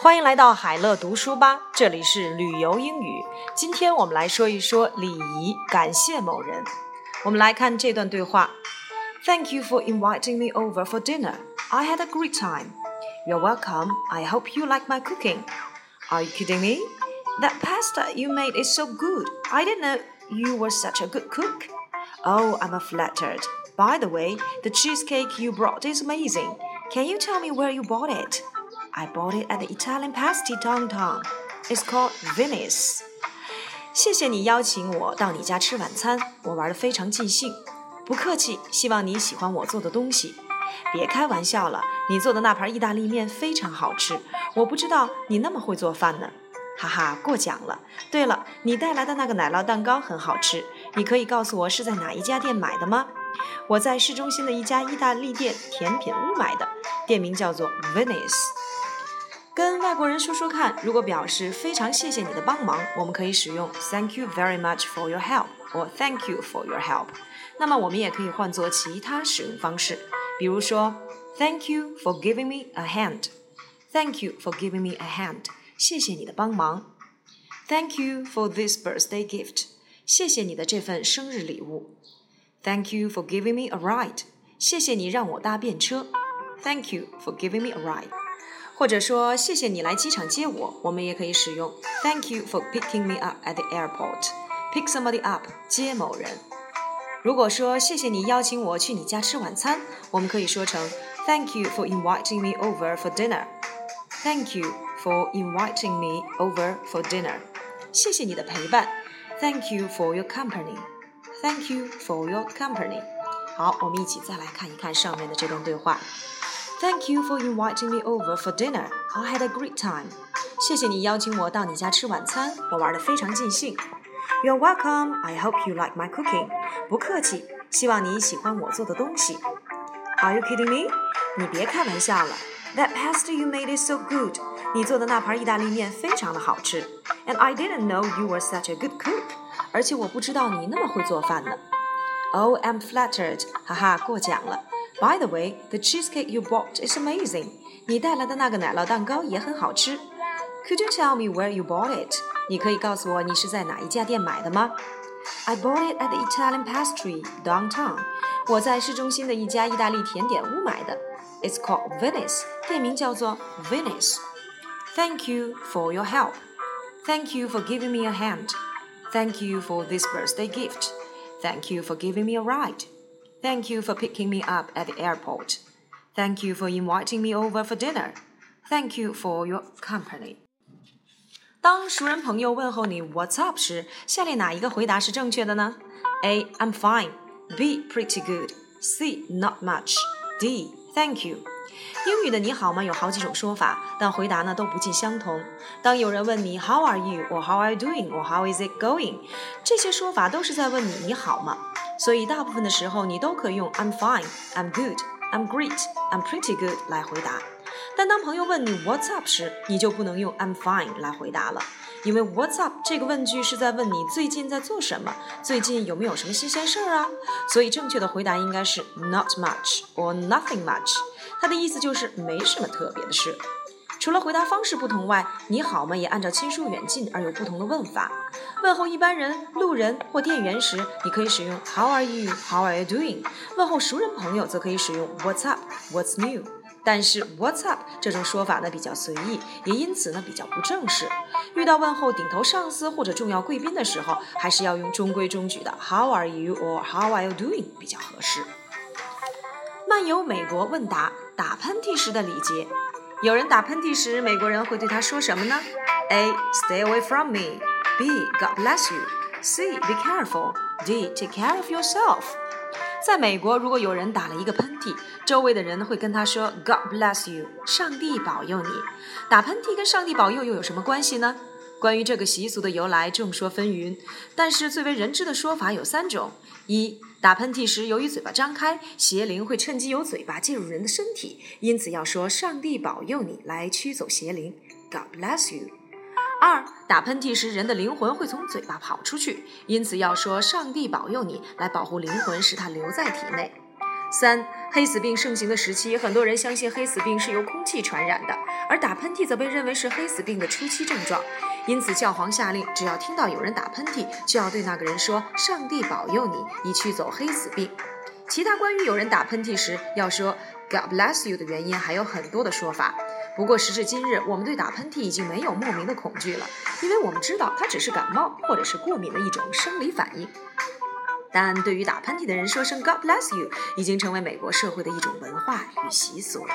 欢迎来到海乐读书吧，这里是旅游英语。今天我们来说一说礼仪，感谢某人。我们来看这段对话：Thank you for inviting me over for dinner. I had a great time. You're welcome. I hope you like my cooking. Are you kidding me? That pasta you made is so good. I didn't know you were such a good cook. Oh, I'm flattered. By the way, the cheesecake you brought is amazing. Can you tell me where you bought it? I bought it at the Italian pasty downtown. It's called Venice. 谢谢你邀请我到你家吃晚餐，我玩的非常尽兴。不客气，希望你喜欢我做的东西。别开玩笑了，你做的那盘意大利面非常好吃。我不知道你那么会做饭呢，哈哈，过奖了。对了，你带来的那个奶酪蛋糕很好吃。你可以告诉我是在哪一家店买的吗？我在市中心的一家意大利店甜品屋买的，店名叫做 Venice。跟外国人说说看，如果表示非常谢谢你的帮忙，我们可以使用 Thank you very much for your help 或 Thank you for your help。那么我们也可以换作其他使用方式，比如说 Thank you for giving me a hand。Thank you for giving me a hand。谢谢你的帮忙。Thank you for this birthday gift。谢谢你的这份生日礼物。Thank you for giving me a ride。谢谢你让我搭便车。Thank you for giving me a ride。 或者说谢谢你来机场接我，我们也可以使用 Thank you for picking me up at the airport. Pick somebody up，接某人。如果说谢谢你邀请我去你家吃晚餐，我们可以说成 Thank you for inviting me over for dinner. Thank you for inviting me over for dinner. 谢谢你的陪伴。Thank you for your company. Thank you for your company. 好，我们一起再来看一看上面的这段对话。Thank you for inviting me over for dinner. I had a great time. 谢谢你邀请我到你家吃晚餐，我玩的非常尽兴。You're welcome. I hope you like my cooking. 不客气，希望你喜欢我做的东西。Are you kidding me? 你别开玩笑了。That pasta you made is so good. 你做的那盘意大利面非常的好吃。And I didn't know you were such a good cook. 而且我不知道你那么会做饭呢。Oh, I'm flattered. 哈哈，过奖了。 By the way, the cheesecake you bought is amazing. 你带来的那个奶酪蛋糕也很好吃。Could you tell me where you bought it? 你可以告诉我你是在哪一家店买的吗？I bought it at the Italian pastry downtown. 我在市中心的一家意大利甜点屋买的。It's called Venice. 店名叫做 Venice. Thank you for your help. Thank you for giving me a hand. Thank you for this birthday gift. Thank you for giving me a ride. Thank you for picking me up at the airport. Thank you for inviting me over for dinner. Thank you for your company. 当熟人朋友问候你 "What's up" 时，下列哪一个回答是正确的呢？A. I'm fine. B. Pretty good. C. Not much. D. Thank you. 英语的你好吗有好几种说法，但回答呢都不尽相同。当有人问你 How are you? 或 How are you doing? 或 How is it going? 这些说法都是在问你你好吗？ 所以大部分的时候，你都可以用 I'm fine, I'm good, I'm great, I'm pretty good 来回答。但当朋友问你 What's up 时，你就不能用 I'm fine 来回答了，因为 What's up 这个问句是在问你最近在做什么，最近有没有什么新鲜事儿啊？所以正确的回答应该是 Not much or nothing much，它的意思就是没什么特别的事。除了回答方式不同外，你好吗也按照亲疏远近而有不同的问法。问候一般人、路人或店员时，你可以使用 How are you? How are you doing? 问候熟人朋友则可以使用 What's up? What's new? 但是 What's up 这种说法呢比较随意，也因此呢比较不正式。遇到问候顶头上司或者重要贵宾的时候，还是要用中规中矩的 How are you? or How are you doing? 比较合适。漫游美国问答：打喷嚏时的礼节。有人打喷嚏时，美国人会对他说什么呢？A. Stay away from me. B. God bless you. C. Be careful. D. Take care of yourself. 在美国，如果有人打了一个喷嚏，周围的人会跟他说 God bless you，上帝保佑你。打喷嚏跟上帝保佑又有什么关系呢？关于这个习俗的由来，众说纷纭，但是最为人知的说法有三种：一、打喷嚏时，由于嘴巴张开，邪灵会趁机由嘴巴进入人的身体，因此要说“上帝保佑你”来驱走邪灵，God bless you。二、打喷嚏时，人的灵魂会从嘴巴跑出去，因此要说“上帝保佑你”来保护灵魂，使它留在体内。三、黑死病盛行的时期，很多人相信黑死病是由空气传染的，而打喷嚏则被认为是黑死病的初期症状。因此，教皇下令，只要听到有人打喷嚏，就要对那个人说：“上帝保佑你，以驱走黑死病。”其他关于有人打喷嚏时要说 “God bless you” 的原因还有很多的说法。不过时至今日，我们对打喷嚏已经没有莫名的恐惧了，因为我们知道它只是感冒或者是过敏的一种生理反应。但对于打喷嚏的人说声 god bless you 已经成为美国社会的一种文化与习俗了。